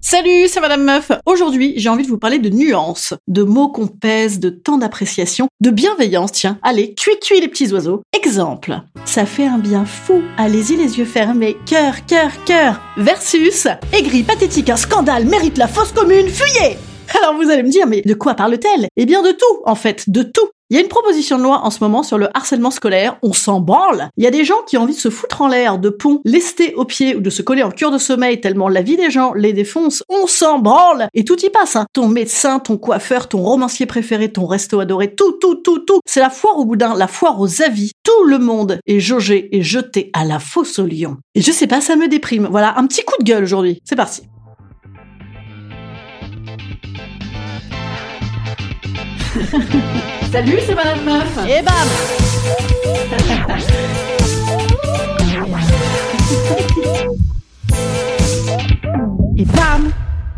Salut, c'est Madame Meuf. Aujourd'hui, j'ai envie de vous parler de nuances, de mots qu'on pèse, de temps d'appréciation, de bienveillance. Tiens, allez, cuit cuit les petits oiseaux. Exemple, ça fait un bien fou. Allez-y les yeux fermés. Cœur, cœur, cœur. Versus, aigri, pathétique, un scandale, mérite la fosse commune, fuyez alors vous allez me dire, mais de quoi parle-t-elle? Eh bien de tout, en fait, de tout. Il y a une proposition de loi en ce moment sur le harcèlement scolaire, on s'en branle. Il y a des gens qui ont envie de se foutre en l'air de ponts lestés aux pieds ou de se coller en cure de sommeil tellement la vie des gens les défonce, on s'en branle Et tout y passe, hein. Ton médecin, ton coiffeur, ton romancier préféré, ton resto adoré, tout, tout, tout, tout. C'est la foire au boudin, la foire aux avis. Tout le monde est jaugé et jeté à la fosse au lion. Et je sais pas, ça me déprime. Voilà, un petit coup de gueule aujourd'hui. C'est parti. Salut, c'est Madame Meuf. Et bam Et bam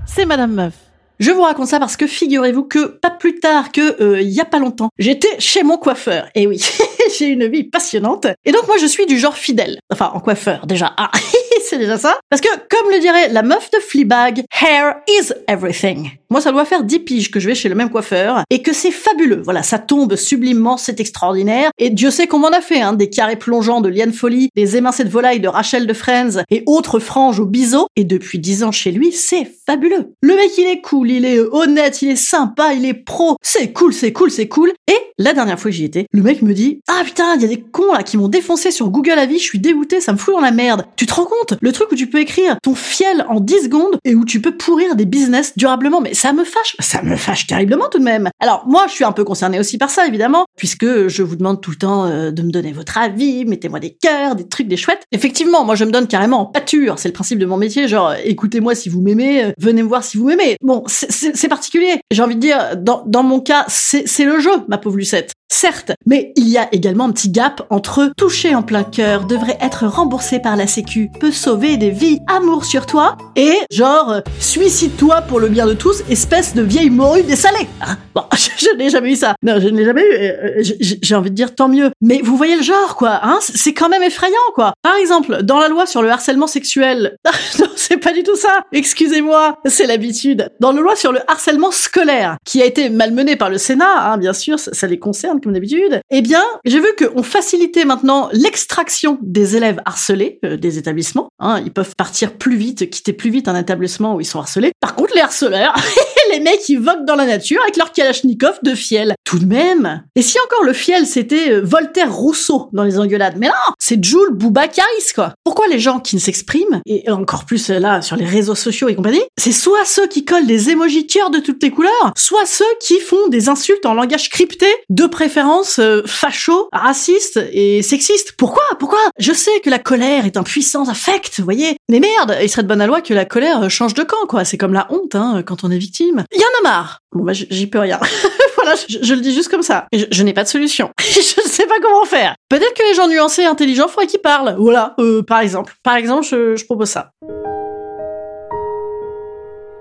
C'est Madame Meuf. Je vous raconte ça parce que figurez-vous que pas plus tard que euh, il y a pas longtemps, j'étais chez mon coiffeur. Et oui, j'ai une vie passionnante. Et donc moi je suis du genre fidèle. Enfin en coiffeur déjà. Ah, c'est déjà ça. Parce que comme le dirait la meuf de Fleabag, hair is everything. Moi ça doit faire 10 piges que je vais chez le même coiffeur et que c'est fabuleux. Voilà, ça tombe sublimement, c'est extraordinaire. Et Dieu sait qu'on m'en a fait, hein, des carrés plongeants de Liane Folly, des émincés de volaille de Rachel de Friends et autres franges au biseau. Et depuis 10 ans chez lui, c'est fabuleux. Le mec il est cool, il est honnête, il est sympa, il est pro. C'est cool, c'est cool, c'est cool. Et la dernière fois que j'y étais, le mec me dit Ah putain, il y a des cons là qui m'ont défoncé sur Google Avis, je suis dégoûté, ça me fout dans la merde. Tu te rends compte? Le truc où tu peux écrire ton fiel en 10 secondes et où tu peux pourrir des business durablement. Mais ça me fâche, ça me fâche terriblement tout de même. Alors moi, je suis un peu concerné aussi par ça, évidemment, puisque je vous demande tout le temps euh, de me donner votre avis, mettez-moi des cœurs, des trucs, des chouettes. Effectivement, moi je me donne carrément en pâture, c'est le principe de mon métier, genre écoutez-moi si vous m'aimez, euh, venez me voir si vous m'aimez. Bon, c'est particulier. J'ai envie de dire, dans, mon cas, c'est le jeu, ma pauvre Lucette. Certes, mais il y a également un petit gap entre toucher en plein cœur, devrait être remboursé par la sécu, peut sauver des vies, amour sur toi, et genre, euh, suicide-toi pour le bien de tous, espèce de vieille morue dessalée. Hein? Bon, je, je n'ai jamais eu ça. Non, je ne l'ai jamais eu. J'ai envie de dire tant mieux. Mais vous voyez le genre, quoi. Hein c'est quand même effrayant, quoi. Par exemple, dans la loi sur le harcèlement sexuel, non, c'est pas du tout ça. Excusez-moi, c'est l'habitude. Dans la loi sur le harcèlement scolaire, qui a été malmené par le Sénat, hein, bien sûr, ça, ça les concerne comme d'habitude, eh bien, j'ai vu qu'on facilitait maintenant l'extraction des élèves harcelés euh, des établissements. Hein, ils peuvent partir plus vite, quitter plus vite un établissement où ils sont harcelés. Par contre, les harceleurs, les mecs, ils voguent dans la nature avec leur kalachnikov de fiel. Tout de même. Et si encore le fiel, c'était euh, Voltaire Rousseau dans les engueulades? Mais non, c'est Jules Boubacaris, quoi. Pourquoi les gens qui ne s'expriment, et encore plus euh, là, sur les réseaux sociaux et compagnie, c'est soit ceux qui collent des émojis de toutes les couleurs, soit ceux qui font des insultes en langage crypté, de préférence euh, facho, raciste et sexiste. Pourquoi? Pourquoi? Je sais que la colère est un puissant affect, vous voyez. Mais merde, il serait de bonne loi que la colère change de camp, quoi. C'est comme la honte, hein, quand on est victime. Il y en a marre. Bon, bah, j'y peux rien. voilà, je, je le dis juste comme ça. Je, je n'ai pas de solution. je ne sais pas comment faire. Peut-être que les gens nuancés et intelligents faudrait qu'ils parlent. Voilà, euh, par exemple. Par exemple, je, je propose ça.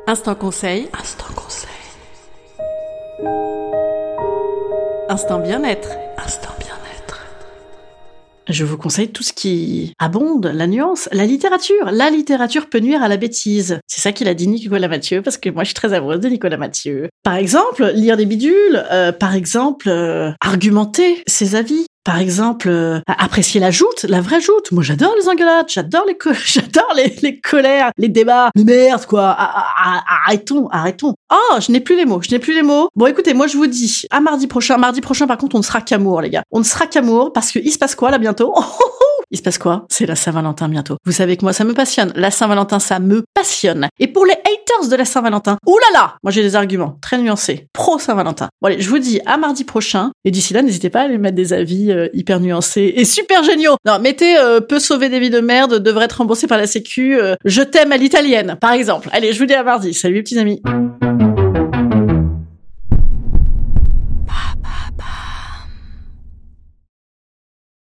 Instant conseil. Instant conseil. Instant bien-être. Instant bien-être. Je vous conseille tout ce qui abonde, la nuance, la littérature. La littérature peut nuire à la bêtise. C'est ça qu'il a dit Nicolas Mathieu, parce que moi je suis très amoureuse de Nicolas Mathieu. Par exemple, lire des bidules, euh, par exemple, euh, argumenter ses avis. Par exemple, euh, apprécier la joute, la vraie joute. Moi, j'adore les engueulades, j'adore les, j'adore les, les colères, les débats. Mais merde, quoi. Arrêtons, arrêtons. Oh, je n'ai plus les mots, je n'ai plus les mots. Bon, écoutez, moi, je vous dis, à mardi prochain. Mardi prochain, par contre, on ne sera qu'amour, les gars. On ne sera qu'amour parce que il se passe quoi, là, bientôt? Il se passe quoi? C'est la Saint-Valentin bientôt. Vous savez que moi, ça me passionne. La Saint-Valentin, ça me passionne. Et pour les haters de la Saint-Valentin, oulala Moi, j'ai des arguments très nuancés. Pro Saint-Valentin. Bon, allez, je vous dis à mardi prochain. Et d'ici là, n'hésitez pas à aller mettre des avis euh, hyper nuancés et super géniaux. Non, mettez euh, peut sauver des vies de merde, devrait être remboursé par la Sécu. Euh, je t'aime à l'italienne, par exemple. Allez, je vous dis à mardi. Salut, petits amis.